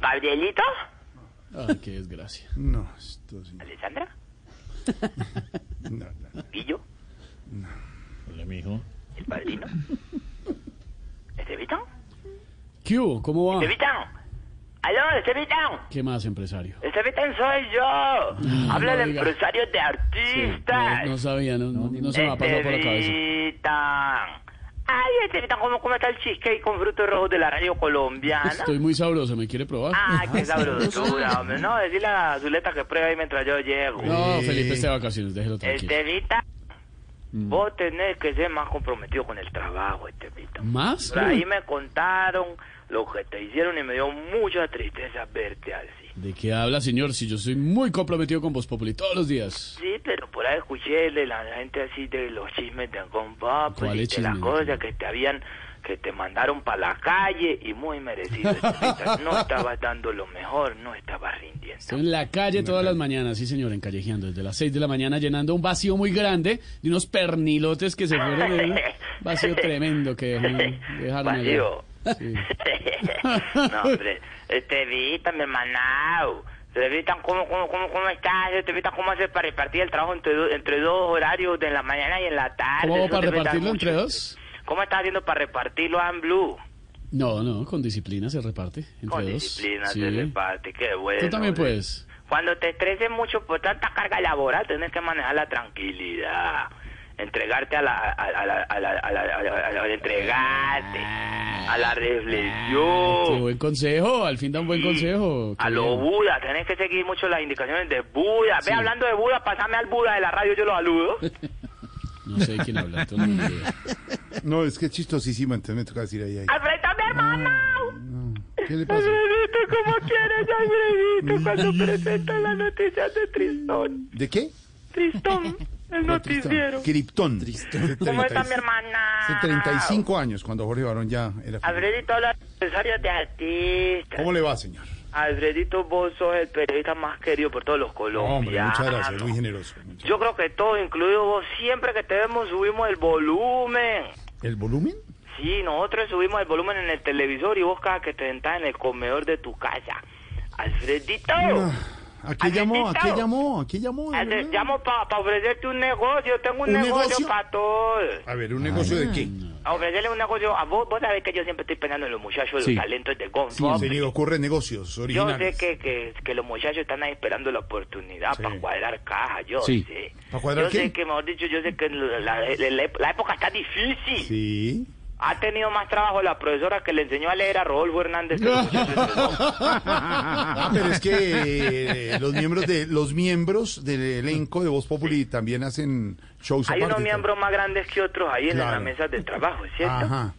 ¿Gabrielito? Ay, qué desgracia. No, esto sí. ¿Alessandra? No, no. ¿Pillo? Hola, mijo. ¿El padrino? ¿Estevitán? ¿Qué hubo? ¿Cómo va? ¿Estevitán? ¿Aló, Estevitán? ¿Qué más, empresario? Estevitán soy yo. Habla no de diga. empresarios de artistas. No, no sabía, no, no, no se me ha pasado por la cabeza. Estevitán, ¿cómo, ¿cómo está el cheesecake con frutos rojos de la radio colombiana? Estoy muy sabroso, ¿me quiere probar? Ay, qué sabrosura, hombre. No, decirle a Zuleta que pruebe ahí mientras yo llego. No, Felipe está de vacaciones, déjelo tranquilo. Estevita, Mm. vos tenés que ser más comprometido con el trabajo, Estevita. ¿Más? Por ahí me contaron lo que te hicieron y me dio mucha tristeza verte así. ¿De qué habla, señor? Si yo soy muy comprometido con Voz Populi todos los días. Sí, pero por ahí escuché de la gente así de los chismes de Compop y ¿Cuáles de las chismes? cosas que te habían, que te mandaron para la calle y muy merecido. No estabas dando lo mejor, no estabas rindiendo. Estoy en la calle todas las mañanas, sí, señor, encallejeando desde las 6 de la mañana, llenando un vacío muy grande de unos pernilotes que se fueron. un vacío tremendo que dejaron allá. Sí. no, hombre, Estevita, mi hermanao. Estevita, ¿cómo, cómo, cómo, cómo estás? Estevita, ¿cómo haces para repartir el trabajo entre, entre dos horarios, de la mañana y en la tarde? ¿Cómo para repartirlo entre dos? ¿Cómo estás haciendo para repartirlo en Blue? No, no, con disciplina se reparte entre Con dos. disciplina Sí. se reparte, qué bueno. Tú también puedes. Cuando te estreses mucho por tanta carga laboral, tienes que manejar la tranquilidad. Entregarte a la... A la, a la, a la, a la- a la- a la- entregarte a la Qué reflexión. buen consejo, al fin da un buen consejo. A qué lo bien. Buda, tenés que seguir mucho las indicaciones de Buda. Sí. Ve hablando de Buda, pasame al Buda de la radio, yo lo saludo. No sé quién habla, tú no es que es chistosísimo, entonces me toca decir ahí. ahí. ¡Alfredo, mi hermano! No. ¿Qué le pasa? Alfredito, ¿cómo quieres, Alfredito, cuando presentan las noticias de Tristón? ¿De qué? Tristón, el noticiero. Criptón. ¿Cómo está mi hermana? Hace 35 años, cuando Jorge Barón ya era... Alfredito, habla de empresarios de artistas. ¿Cómo le va, señor? Alfredito, vos sos el periodista más querido por todos los No, colombianos. hombre, muchas gracias, muy generoso. muchas Yo creo que todos, incluido vos, siempre que te vemos subimos el volumen. ¿El volumen? Sí, nosotros subimos el volumen en el televisor y vos cada que te sentás en el comedor de tu casa. Alfredito. ¿A qué llamó? ¿A qué llamó? ¿A qué llamó? llamo para ofrecerte un negocio. Tengo un, ¿Un negocio, negocio? para todos. A ver, ¿un negocio de qué? A ofrecerle un negocio a vos. Vos sabés que yo siempre estoy pensando en los muchachos, Sí. los talentos de Gonzalo. Se le ocurren negocios Yo originales. sé que, que, que los muchachos están ahí esperando la oportunidad Sí. para cuadrar caja, yo Sí. sé. ¿Para cuadrar yo qué? sé que, mejor dicho, yo sé que la, la- la- la época está difícil. Sí. Ha tenido más trabajo la profesora que le enseñó a leer a Rodolfo Hernández que. Ah, pero es que eh, los miembros de los miembros del elenco de Voz Populi también hacen shows Hay unos miembros más grandes que otros ahí en las mesas de trabajo, ¿cierto? Ajá.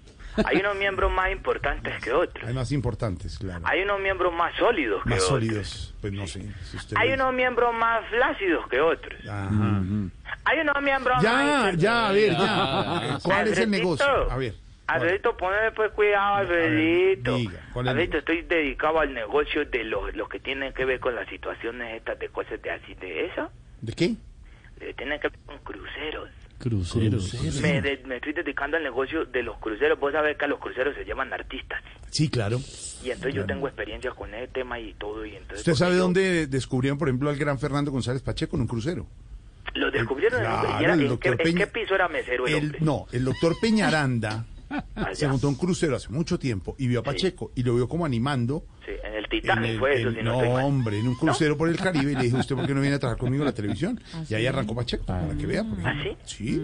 Hay unos miembros más importantes que otros. Hay más importantes, claro. Hay unos miembros más sólidos que Más otros. sólidos, pues no sé. si usted Hay lo- unos miembros más flácidos que otros. Ajá. Hay unos miembros Ya, más... ya, a ver, ya. Ya. ¿Cuál es el negocio? A ver. Alfredito, poneme pues cuidado, Alfredito. diga, ¿cuál es el Alfredito, estoy dedicado al negocio de los, los que tienen que ver con las situaciones estas de cosas de así, de eso. ¿De qué? Eh, tienen que ver con cruceros. Cruceros. Me, de- me estoy dedicando al negocio de los cruceros. Vos sabés que a los cruceros se llaman artistas. Sí, claro. Y entonces yo tengo experiencia con ese tema y todo. Y entonces ¿Usted sabe yo- dónde descubrieron, por ejemplo, al gran Fernando González Pacheco en un crucero? Lo descubrieron en- Claro, y era- el ¿en, qué, doctor en Peña- qué piso era mesero el, El- hombre? no, el doctor Peñaranda Allá. se montó un crucero hace mucho tiempo y vio a Pacheco y lo vio como animando. Sí, Titanic el- fue eso, en- si no, no, hombre, en un crucero por el Caribe y le dije, ¿usted por qué no viene a trabajar conmigo en la televisión? y ahí arrancó Pacheco, para que vea. por ¿Ah, ejemplo. Sí,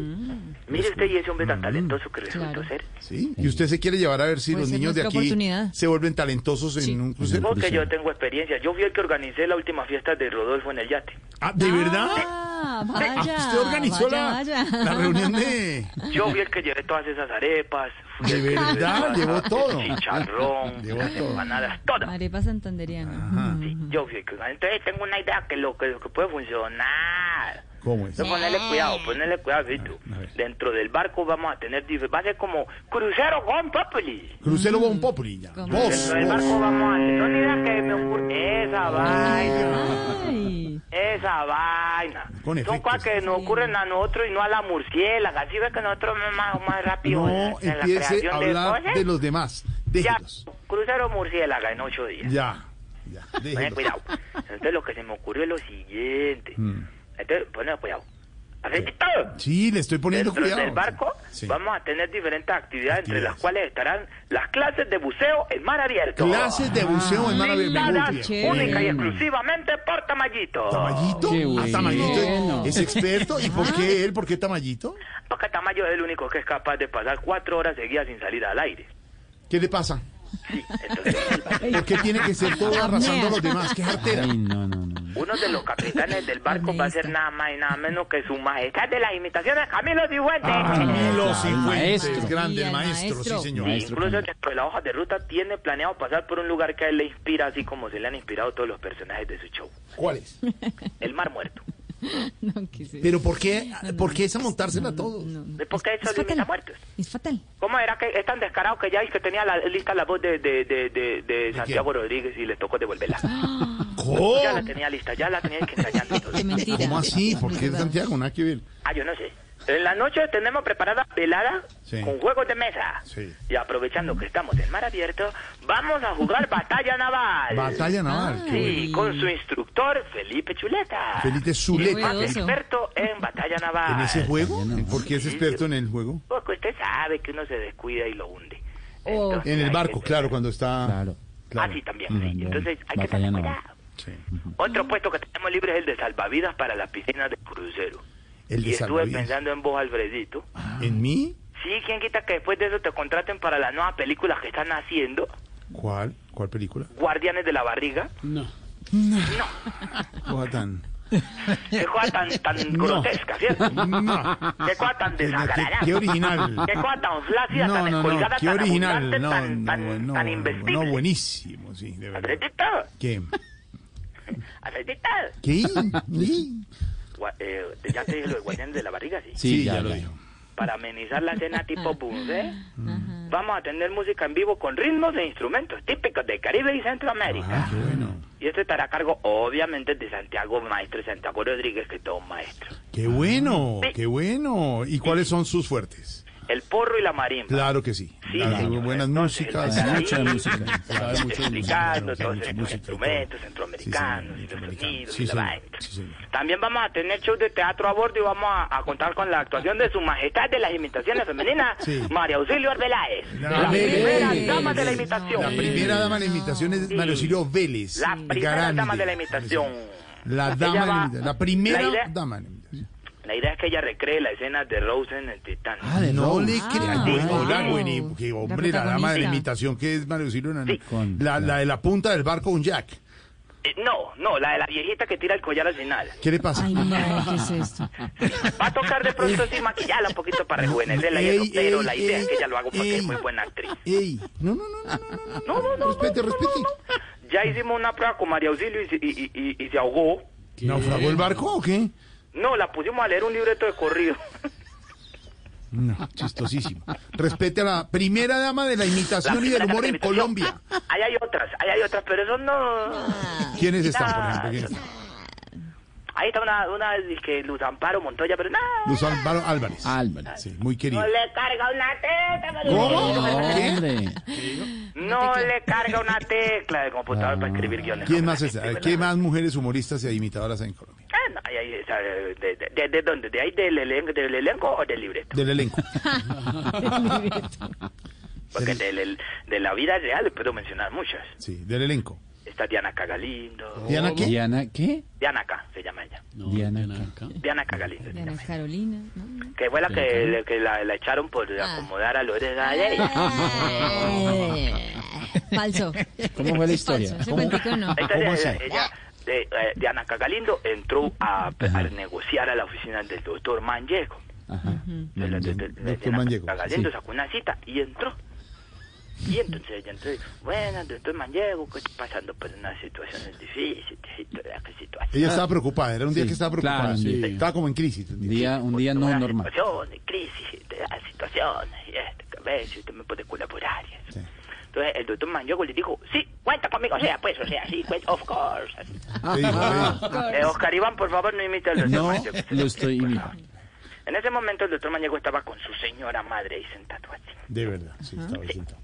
Mire usted y ese hombre Mm. tan talentoso que resultó Claro. ser. sí. Y usted se quiere llevar a ver si Puede los niños de aquí se vuelven talentosos Sí. en un crucero. Porque yo tengo experiencia. Yo fui el que organicé la última fiesta de Rodolfo en el yate. Ah, ¿de verdad? Ah, vaya. ¿Usted organizó vaya, la, vaya. la reunión de... Yo fui el que llevé todas esas arepas. Fui ¿De el verdad? ¿Llevó todo? el Chicharrón, Llevó las todo. empanadas, todas. Arepa santanderiana. Sí, yo fui el que Entonces tengo una idea que lo que, lo que puede funcionar. ¿Cómo es? Entonces ponerle cuidado, ver. Dentro del barco vamos a tener, va a ser como crucero con Populi. Crucero Bon Populi, ya. Vos, Dentro del barco vamos a tener, no idea que me ocurre, esa vaina, esa vaina. con Son cosas que nos ocurren a nosotros y no a la murciélaga. Así ve que nosotros más, más rápido en, No en la empiece creación a de hablar de los demás. Ya, crucero murciélaga en ocho días. Ya, ya, déjelos. cuidado. Entonces lo que se me ocurrió es lo siguiente. Mm. Entonces, ponen cuidado. Sí, le estoy poniendo Dentro cuidado. del barco Sí. vamos a tener diferentes actividades, entre Actividades. las cuales estarán las clases de buceo en mar abierto. Clases de buceo en mar abierto. Chévere. bien. única y exclusivamente por Tamayito. ¿Tamayito? Ah. Tamayito es, es experto. ¿Y por qué él? ¿Por qué Tamayito? Porque Tamayo es el único que es capaz de pasar cuatro horas seguidas sin salir al aire. ¿Qué le pasa? Sí, entonces ¿Por qué tiene que ser todo arrasando a los demás? ¡Qué jartera! Ay, no, no, no. Uno de los capitanes del barco va a ser nada más y nada menos que su majestad de las imitaciones, Camilo Cifuentes. Camilo El Cifuentes, maestro. grande, el maestro, maestro. sí, señor. Maestro. Incluso Camilo. dentro de la hoja de ruta tiene planeado pasar por un lugar que a él le inspira, así como se le han inspirado todos los personajes de su show. ¿Cuál es? El Mar Muerto. No, ¿qué es? ¿Pero por qué, por qué esa montársela a todos? No, no. ¿Por qué eso Es limita fatal. muertos? Es fatal. ¿Cómo era que es tan descarado que ya es que tenía la, lista la voz de, de, de, de, de Santiago Rodríguez y le tocó devolverla? ¿Cómo? Ya la tenía lista, ya la tenía que. Qué mentira. ¿Cómo así? ¿Por qué Es. Santiago? Nada que ver. Ah, yo no sé. En la noche tenemos preparada velada Sí. con juegos de mesa. Sí. Y aprovechando que estamos en mar abierto, vamos a jugar batalla naval. Batalla naval. Sí, con su instructor Felipe Chuleta. Felipe Zuleta. Experto en batalla naval. ¿En ese juego? ¿Por qué es experto en el juego? Porque usted sabe que uno se descuida y lo hunde. Oh. Entonces, En el barco, que- claro, cuando está... Claro. Claro. Ah, sí, también. Mm, sí. Entonces hay que batalla tener naval. cuidado. Sí. Otro puesto que tenemos libre es el de salvavidas para las piscinas de crucero. El de y estuve salvavidas. pensando en vos, Alfredito. ¿En mí? Sí, ¿quién quita que después de eso te contraten para las nuevas películas que están haciendo? ¿Cuál? ¿Cuál película? Guardianes de la Barriga. No. No, Cosa tan... qué cosa tan, tan No. grotesca, ¿cierto? No. Qué cosa tan Qué, desagradable. qué original. Qué cosa tan flácida, No, tan no, no, qué tan original. No, tan, no, tan, no, tan no, buenísimo, sí, de verdad. ¿Qué? ¿Qué? Gua- eh, ya te dije lo de Guardianes de la Barriga, sí. Sí, ya ya, lo dijo. Para amenizar la cena tipo buffet, vamos a tener música en vivo con ritmos e instrumentos típicos de Caribe y Centroamérica. Ah, qué bueno. Y esto estará a cargo, obviamente, de Santiago Maestro, Santiago Rodríguez, que es todo un maestro. Qué bueno, Sí. qué bueno. ¿Y cuáles son sus fuertes? El porro y la marimba. Claro que sí. Sí, Las señor. buenas Entonces, músicas. Mucha ahí, música. Sabe mucho. Explicando claro, todos mucha estos música y instrumentos todo. centroamericanos Sí, y señor, los sonidos sí, y la. También vamos a tener shows de teatro a bordo y vamos a, a contar con la actuación de su majestad de las imitaciones femeninas, Sí. María Auxilio Arbeláez. La La primera Vélez. dama de la La imitación. primera dama de la imitación es Sí. Mario Silvio Vélez. La primera Grande. dama de la imitación. La dama de la imitación. La primera la idea- dama la idea es que ella recree la escena de Rose en el Titanic. Ah, de No le creas. Hola, que La hombre, la dama de la imitación que es Mario Silvio. Sí. La, la de la punta del barco, un Jack. Eh, no, no, la de la viejita que tira el collar al final. ¿Qué le pasa? Ay, no, ¿qué es esto? Va a tocar de pronto sí maquillarla un poquito para rejuvenecerla y eso, pero ey, la idea es que ella lo haga porque ey. es muy buena actriz. Ey, no, no, no, no, no, no, No, no, no. respete, respete. Ya hicimos una prueba con María Auxilio y, se- y, y- y- y se ahogó. ¿Naufragó el barco o qué? No, la pusimos a leer un libreto de corrido. No, chistosísimo. Respete a la primera dama de la imitación y del humor en. Colombia. Ahí hay otras, ahí hay otras, pero eso no... ¿Quiénes están, por Ah, ejemplo? ¿Quiénes están? Ahí está una, una que Luz Amparo Montoya, pero no. Luz Álvaro Álvarez. Álvarez. Sí, muy querido. No le carga una tecla. ¿Cómo? No. No le carga una tecla de computador para escribir guiones. ¿Quién más es? es? ¿Qué más mujeres humoristas e imitadoras hay en Colombia? Ah, de, de, de, de dónde? ¿De ahí del elenco, del elenco o del libreto? Del elenco. Porque del- del- de la vida real le puedo mencionar muchas. Sí, del elenco. Está Diana Cagalindo. ¿Diana qué? Diana, ¿qué? Diana K se llama ella. No, Diana Diana. Diana Cagalindo. Diana ella. Carolina, ¿no? Que fue la que, le- que la, la echaron por Ah. acomodar a Lorena Galley. Falso. ¿Cómo fue la historia? Falso. ¿Cómo? no. Entonces, ¿Cómo ella, ella, de, eh, Diana Cagalindo entró a, a negociar a la oficina del doctor Manllego. Ajá. De la- de- de- de- Doctor Manllego, Cagalindo sí. sacó una cita y entró. Y entonces ella entró y dijo, bueno, doctor Manllego, que estoy pasando por unas situaciones difíciles la situación. Ella estaba preocupada, era un día Sí, que estaba preocupada. claro, sí. sí. Estaba como en crisis. Un día, un día no Una normal. situación de crisis, de situaciones y esto, que a ver si usted me puede colaborar. Y. Entonces el doctor Maniego le dijo, sí, cuenta conmigo, o sea, pues, o sea, sí, pues, of course. Eh, Oscar Iván, por favor, no imite al doctor No, lo estoy imitando. En ese momento el doctor Maniego estaba con su señora madre ahí sentado así, De verdad, sí, estaba sentado.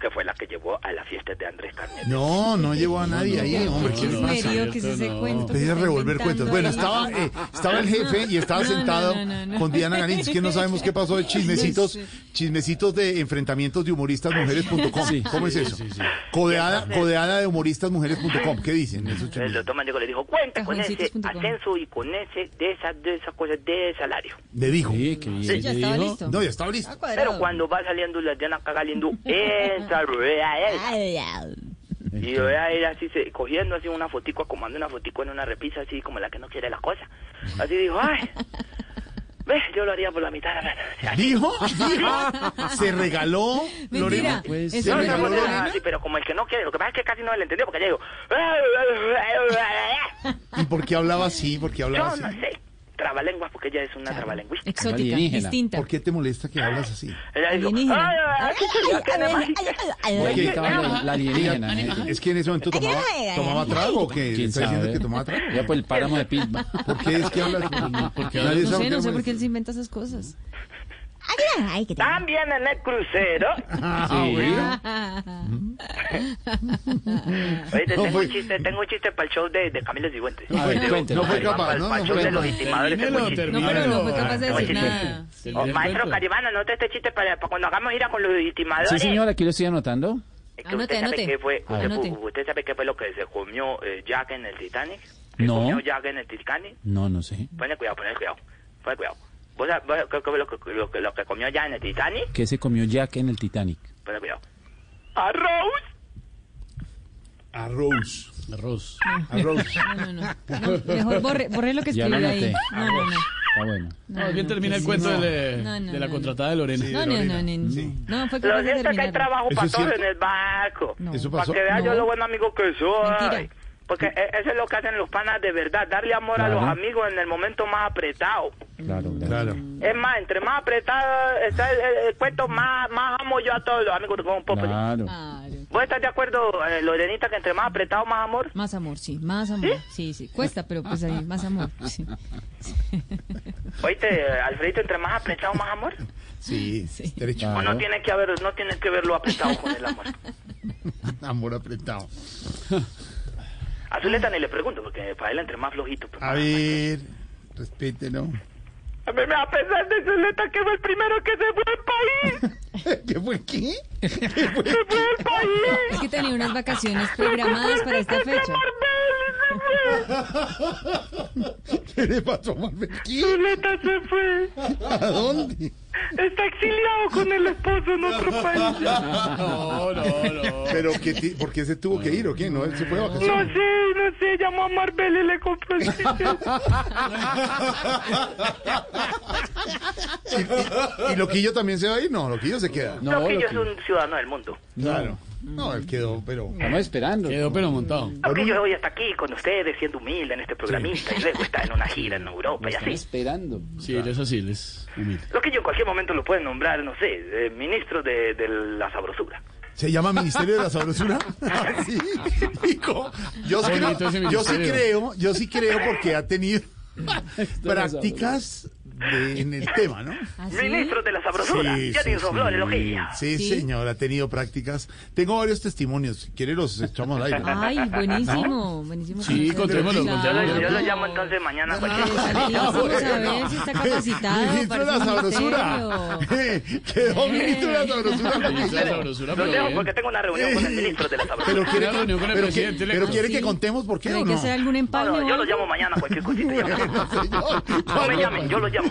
Que fue la que llevó a la fiesta de Andrés Carnet. No, no llevó a nadie ahí, hombre. ¿Qué le no, pasa? Que cuento. que está revolver cuentas. Bueno, estaba, eh, estaba el jefe y estaba sentado no, no, no. con Diana Garín. que no sabemos qué pasó de chismecitos, chismecitos de enfrentamientos de humoristasmujeres.com. Sí, ¿Cómo es eso? sí, sí. Codeada, codeada de humoristasmujeres.com. ¿Qué dicen? Esos El doctor Maniego le dijo, cuenta con ese ascenso y con ese, de esas, de esas cosas de salario. Le dijo. Sí. Sí, ya. No, ya estaba listo. Pero cuando va saliendo la Diana cagaliendo, Y yo voy a ir así, se- cogiendo así una fotico, acomodando una fotico en una repisa, así como la que no quiere la cosa. Así dijo, ay, ve, yo lo haría por la mitad de la plata. ¿Dijo? ¿Dijo? Se regaló. Mentira. Lorena. Pues, ¿Eso No, ¿Se es no, regaló no, Lorena? así, pero como el que no quiere, lo que pasa es que casi no le entendió, porque ya digo, ¿Y por qué hablaba así? ¿Por qué hablaba yo así? no sé, trabalenguas, porque ella es una trabalenguista. Exótica, Alienígena. distinta. ¿Por qué te molesta que hablas así? Ella dijo. Porque Estaba la, alienígena. ¿eh? Es que en ese momento tomaba, tomaba trago o qué? ¿Quién ¿Está diciendo que tomaba trago? Ya por el páramo de Pilba. ¿Por qué es que hablas? No sabe sé, no qué sé por qué él se inventa esas cosas. También en el crucero. Ah, Sí. bueno. Oíste, No tengo fue- un chiste, tengo un chiste para el show de, de Camilo Cifuentes. Ver, Digo, cuéntelo. No fue para- capaz, no, para no el show fue de los Termínelo, chiste. No, pero no fue capaz de decir nada. Oh, maestro. Caribana, anota este chiste para, para cuando hagamos gira con los estimadores. Sí, señor, aquí lo estoy anotando. Es que Anote, usted, sabe anote. qué fue, usted, Anote. usted sabe qué fue lo que se comió eh, Jack en el Titanic. ¿Se No. comió Jack en el Titanic? No, no sé. Ponle cuidado, ponle cuidado. Ponle cuidado. ¿Vos sabés lo que, lo, que, lo que comió Jack en el Titanic? ¿Qué se comió Jack en el Titanic? Ponle cuidado. Arroz. Arroz. Arroz. Arroz. No, no, no. No, Mejor borre, borre lo que Ya lo escribió ahí. No, no, no. Está bueno. No, bien termina el cuento no. de, la contratada de Lorena. No, no, no, no. Sí. No, fue Lo capaz de cierto es que hay trabajo ¿Eso para todos en el barco. No. Eso Para que vea yo lo buen amigo que soy. Mentira. Porque e- eso es lo que hacen los panas de verdad, darle amor a los amigos en el momento más apretado. Claro, claro. Es más, entre más apretado está el, el- el cuento, más, más amo yo a todos los amigos de Con Populi. Claro. Claro. ¿Vos estás de acuerdo, eh, Lorenita, que entre más apretado, más amor? Más amor, sí, más amor. Sí, sí. Cuesta, pero pues ahí, más amor. Sí. Oíste, Alfredito, entre más apretado, más amor. Sí, derecho. O no tiene que haber, no tiene que verlo apretado con el amor. Amor apretado. A Zuleta ni le pregunto, porque para él entre más flojito. pues, A ver, respételo. A mí me da pesar de Zuleta que fue el primero que se fue al país. ¿Qué fue qué? Se fue al país. Es que tenía unas vacaciones programadas para esta fecha. ¿Qué le pasó a Marvel? ¿Qué? Zuleta se fue. ¿A dónde? Está exiliado con el esposo en otro país. No, no, no. ¿Pero qué ti- por qué se tuvo que ir o qué? ¿No? ¿Él se fue de No vacaciones? sé, no sé, llamó a Marbella y le compró el ticket. ¿Y, y Loquillo también se va a ir? No, Loquillo se queda. No, Loquillo lo es que- un ciudadano del mundo. Claro. No, él quedó, pero... Estamos esperando. Quedó pero montado. Loquillo hoy está aquí con ustedes, siendo humilde en este programista, y luego está en una gira en Europa y Estamos así. esperando. Sí, él es así, él es humilde. Loquillo en cualquier momento lo pueden nombrar, no sé, eh, ministro de, de la sabrosura. ¿Se llama Ministerio de la Sabrosura? Ah, sí. Yo, sí yo sí creo, yo sí creo porque ha tenido prácticas de- en el tema, ¿no? ¿Ah, sí? Ministro de la sabrosura, Sí, ya sí, sí, Sí. señor, ha tenido prácticas. Tengo varios testimonios. Si quiere los echamos al aire. Ay, buenísimo, buenísimo. Sí, contémoslo, Yo lo, contémoslo. yo lo llamo entonces mañana a cualquier hora. Interesantísimo saber si está capacitado Ministro de para la Sabrosura. Quedó ministro de la Sabrosura. Ministro Lo pero dejo porque tengo una reunión con el ministro de la Pero sabrosura. quiere, Una reunión con el pero presidente, que- pero quiere que contemos por qué ¿Pero hay que no. hacer algún No, no, o yo lo llamo mañana a cualquier cosita. No me llamen, yo lo llamo.